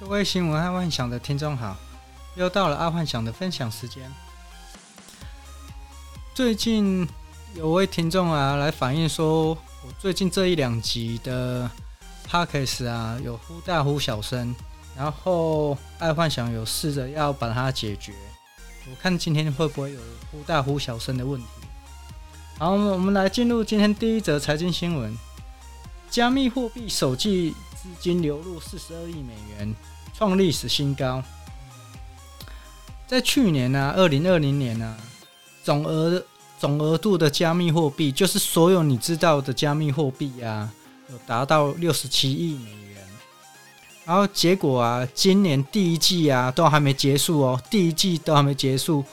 各位新闻爱幻想的听众好，又到了爱幻想的分享时间。最近有位听众啊来反映说，我最近这一两集的 Podcast 啊有忽大忽小声，然后爱幻想有试着要把它解决。我看今天会不会有忽大忽小声的问题。好，我们来进入今天第一则财经新闻：加密货币首季资金流入四十二亿美元。创历史新高。在去年呢、啊，二零二零年呢、总额总额度的加密货币，就是所有你知道的加密货币啊，有达到六十七亿美元。然后结果啊，今年第一季啊，都还没结束哦，第一季都还没结束，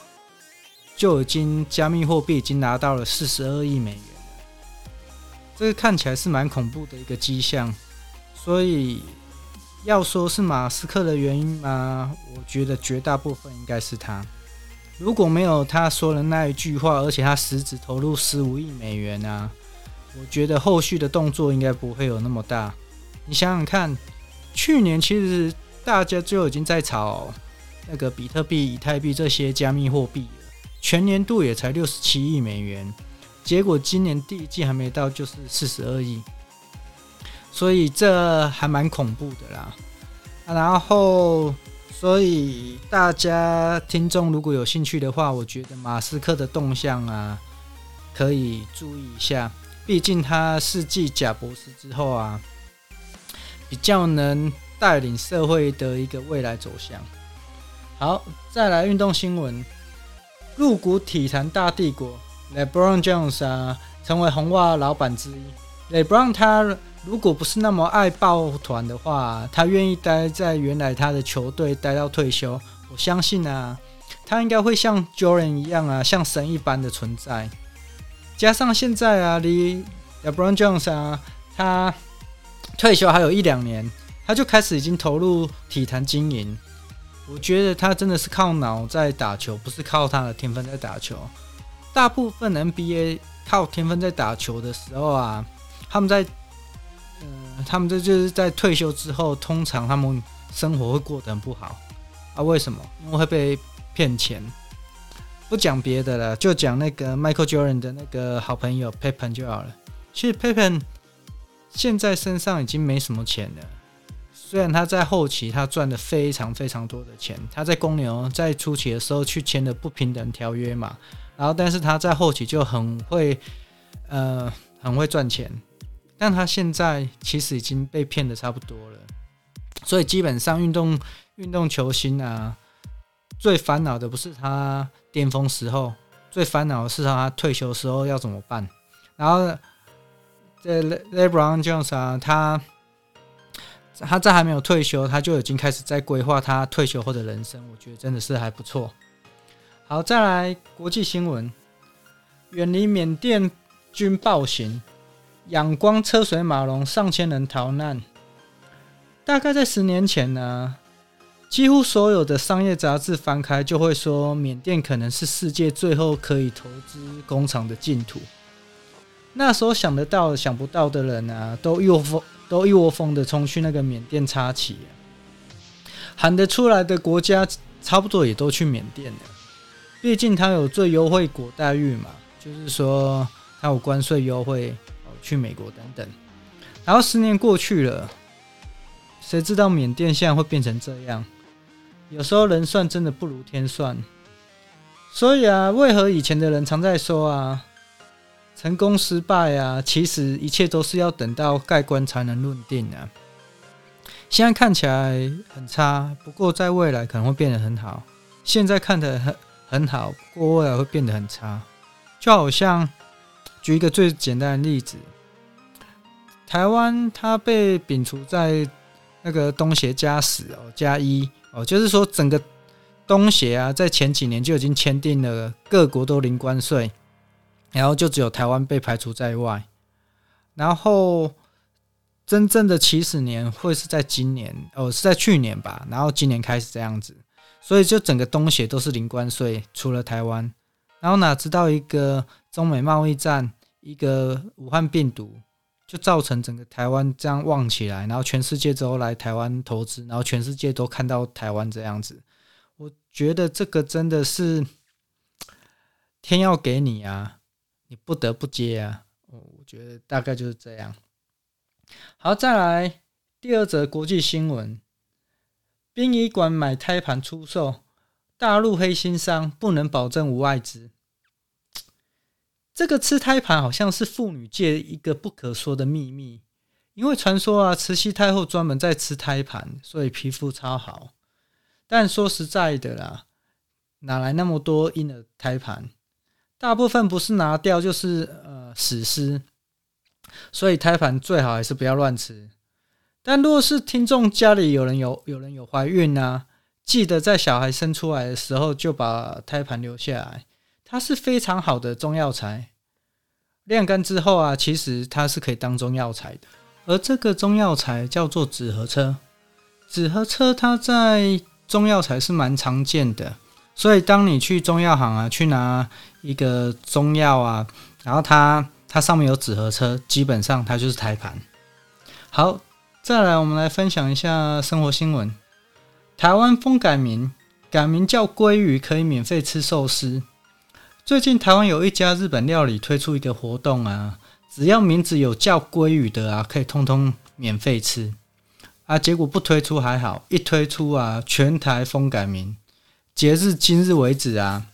就已经加密货币已经拿到了四十二亿美元了。这个看起来是蛮恐怖的一个迹象，所以。要说是马斯克的原因吗？我觉得绝大部分应该是他。如果没有他说的那一句话，而且他实质投入十五亿美元啊，我觉得后续的动作应该不会有那么大。你想想看，去年其实大家就已经在炒那个比特币、以太币这些加密货币了，全年度也才六十七亿美元，结果今年第一季还没到，就是四十二亿。所以这还蛮恐怖的啦，然后，所以大家听众如果有兴趣的话，我觉得马斯克的动向啊，可以注意一下。毕竟他是继贾博士之后啊，比较能带领社会的一个未来走向。好，再来运动新闻，入股体坛大帝国 LeBron James 啊，成为红袜老板之一。LeBron 他。如果不是那么爱抱团的话，他愿意待在原来他的球队待到退休。我相信啊，他应该会像 Jordan 一样啊，像神一般的存在。加上现在啊，离 LeBron James 啊，他退休还有一两年，他就开始已经投入体坛经营。我觉得他真的是靠脑在打球，不是靠他的天分在打球。大部分 NBA 靠天分在打球的时候啊，他们在。他们这就是在退休之后，通常他们生活会过得很不好啊？为什么？因为会被骗钱。不讲别的了，就讲那个 Michael Jordan 的那个好朋友 Pippen 就好了。其实 Pippen 现在身上已经没什么钱了，虽然他在后期他赚了非常非常多的钱，他在公牛在初期的时候去签的不平等条约嘛，然后但是他在后期就很会，呃，很会赚钱。但他现在其实已经被骗的差不多了，所以基本上运动运动球星啊，最烦恼的不是他巅峰时候，最烦恼的是他退休时候要怎么办。然后这 LeBron James 啊，他他在还没有退休，他就已经开始在规划他退休后的人生，我觉得真的是还不错。好，再来国际新闻，远离缅甸军暴行。仰光车水马龙，上千人逃难。大概在十年前呢，几乎所有的商业杂志翻开就会说，缅甸可能是世界最后可以投资工厂的净土。那时候想得到、想不到的人啊，都一窝蜂、都一窝蜂的冲去那个缅甸插旗。喊得出来的国家，差不多也都去缅甸了。毕竟它有最优惠国待遇嘛，就是说它有关税优惠。去美国等等，然后十年过去了，谁知道缅甸现在会变成这样？有时候人算真的不如天算，所以啊，为何以前的人常在说啊，成功失败啊，其实一切都是要等到盖棺才能论定啊。现在看起来很差，不过在未来可能会变得很好。现在看得很很好，不过未来会变得很差，就好像举一个最简单的例子。台湾它被摒除在那个东协加十哦加一哦，就是说整个东协啊，在前几年就已经签订了各国都零关税，然后就只有台湾被排除在外。然后真正的起始年会是在今年哦，是在去年吧？然后今年开始这样子，所以就整个东协都是零关税，除了台湾。然后哪知道一个中美贸易战，一个武汉病毒。就造成整个台湾这样旺起来，然后全世界都来台湾投资，然后全世界都看到台湾这样子。我觉得这个真的是天要给你啊，你不得不接啊。我觉得大概就是这样。好，再来第二则国际新闻：殡仪馆买胎盘出售，大陆黑心商不能保证无外资。这个吃胎盘好像是妇女界一个不可说的秘密，因为传说啊，慈禧太后专门在吃胎盘，所以皮肤超好。但说实在的啦，哪来那么多婴儿胎盘？大部分不是拿掉就是呃死尸，所以胎盘最好还是不要乱吃。但若是听众家里有人有有人有怀孕啊，记得在小孩生出来的时候就把胎盘留下来。它是非常好的中药材，晾干之后啊，其实它是可以当中药材的。而这个中药材叫做紫河车，紫河车它在中药材是蛮常见的，所以当你去中药行啊，去拿一个中药啊，然后它它上面有紫河车，基本上它就是胎盘。好，再来我们来分享一下生活新闻：台湾风改名，改名叫鲑鱼，可以免费吃寿司。最近台湾有一家日本料理推出一个活动啊，只要名字有叫鲑鱼的啊，可以通通免费吃啊。结果不推出还好，一推出啊，全台风改名。截至今日为止啊，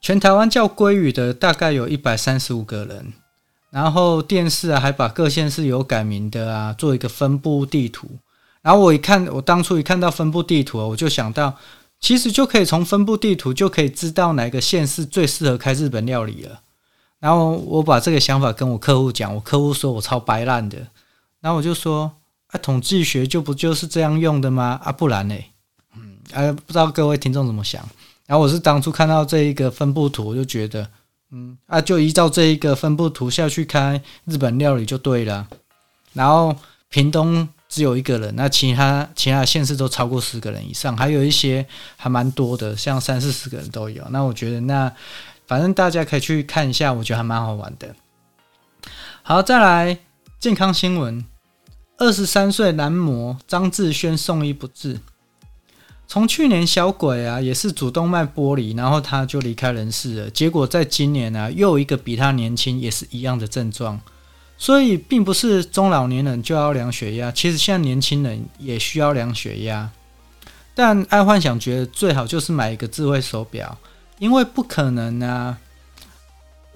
全台湾叫鲑鱼的大概有一百三十五个人。然后电视啊，还把各县市有改名的啊，做一个分布地图。然后我一看，我当初一看到分布地图啊，我就想到。其实就可以从分布地图就可以知道哪个县市最适合开日本料理了。然后我把这个想法跟我客户讲，我客户说我超白烂的。然后我就说啊，统计学就不就是这样用的吗？啊，不然呢？嗯，啊，不知道各位听众怎么想。然后我是当初看到这一个分布图，我就觉得，嗯，啊，就依照这一个分布图下去开日本料理就对了。然后屏东。只有一个人，那其他其他县市都超过十个人以上，还有一些还蛮多的，像三四十个人都有。那我觉得那反正大家可以去看一下，我觉得还蛮好玩的。好，再来健康新闻：二十三岁男模张志轩送医不治。从去年小鬼啊也是主动脉剥离，然后他就离开人世了。结果在今年啊又一个比他年轻，也是一样的症状。所以，并不是中老年人就要量血压，其实现在年轻人也需要量血压。但爱幻想觉得最好就是买一个智慧手表，因为不可能啊，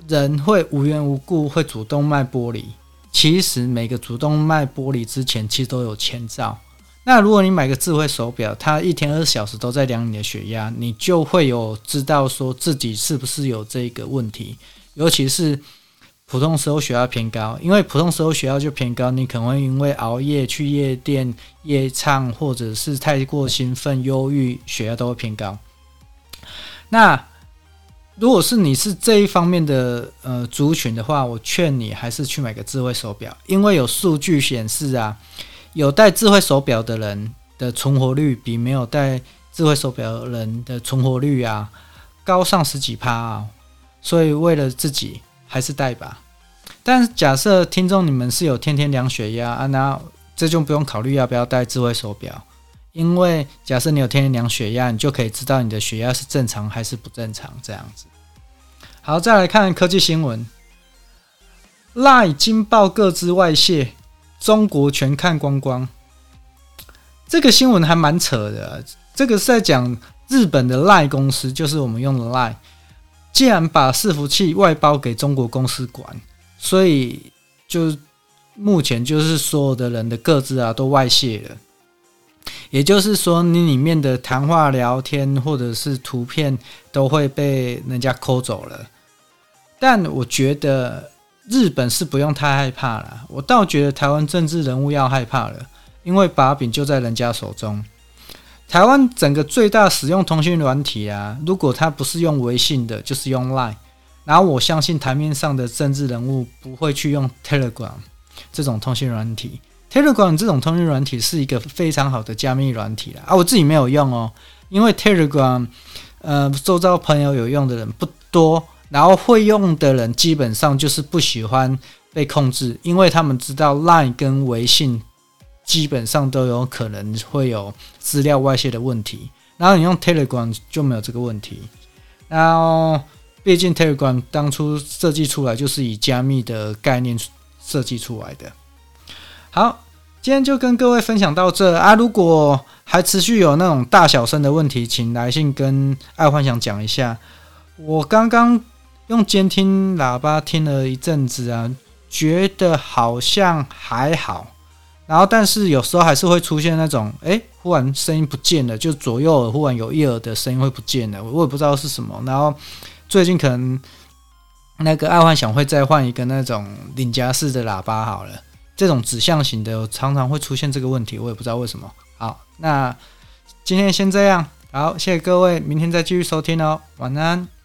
人会无缘无故会主动脉剥离。其实每个主动脉剥离之前，其实都有前兆。那如果你买个智慧手表，它一天二十小时都在量你的血压，你就会有知道说自己是不是有这个问题，尤其是。普通时候血压偏高，因为普通时候血压就偏高，你可能会因为熬夜去夜店夜唱，或者是太过兴奋、忧郁，血压都会偏高。那如果是你是这一方面的呃族群的话，我劝你还是去买个智慧手表，因为有数据显示啊，有戴智慧手表的人的存活率比没有戴智慧手表的人的存活率啊高上十几趴啊，所以为了自己。还是带吧，但假设听众你们是有天天量血压啊，那这就不用考虑要不要带智慧手表，因为假设你有天天量血压，你就可以知道你的血压是正常还是不正常这样子。好，再来看科技新闻，LINE 惊爆个资外泄，中国全看光光。这个新闻还蛮扯的，这个是在讲日本的 LINE 公司，就是我们用的 LINE。既然把伺服器外包给中国公司管，所以就目前就是所有的人的个资啊都外泄了。也就是说，你里面的谈话、聊天或者是图片都会被人家抠走了。但我觉得日本是不用太害怕了，我倒觉得台湾政治人物要害怕了，因为把柄就在人家手中。台湾整个最大使用通讯软体啊，如果他不是用微信的，就是用 Line。然后我相信台面上的政治人物不会去用 Telegram 这种通讯软体。Telegram 这种通讯软体是一个非常好的加密软体啦。啊，我自己没有用哦，因为 Telegram，呃，周遭朋友有用的人不多，然后会用的人基本上就是不喜欢被控制，因为他们知道 Line 跟微信基本上都有可能会有资料外泄的问题。然后你用 Telegram 就没有这个问题。然后，毕竟 Telegram 当初设计出来就是以加密的概念设计出来的。好，今天就跟各位分享到这啊！如果还持续有那种大小声的问题，请来信跟爱幻想讲一下。我刚刚用监听喇叭听了一阵子啊，觉得好像还好。然后，但是有时候还是会出现那种，诶，忽然声音不见了，就左右耳忽然有一耳的声音会不见了，我也不知道是什么。然后最近可能那个爱幻想会再换一个那种领夹式的喇叭好了，这种指向型的常常会出现这个问题，我也不知道为什么。好，那今天先这样，好，谢谢各位，明天再继续收听哦，晚安。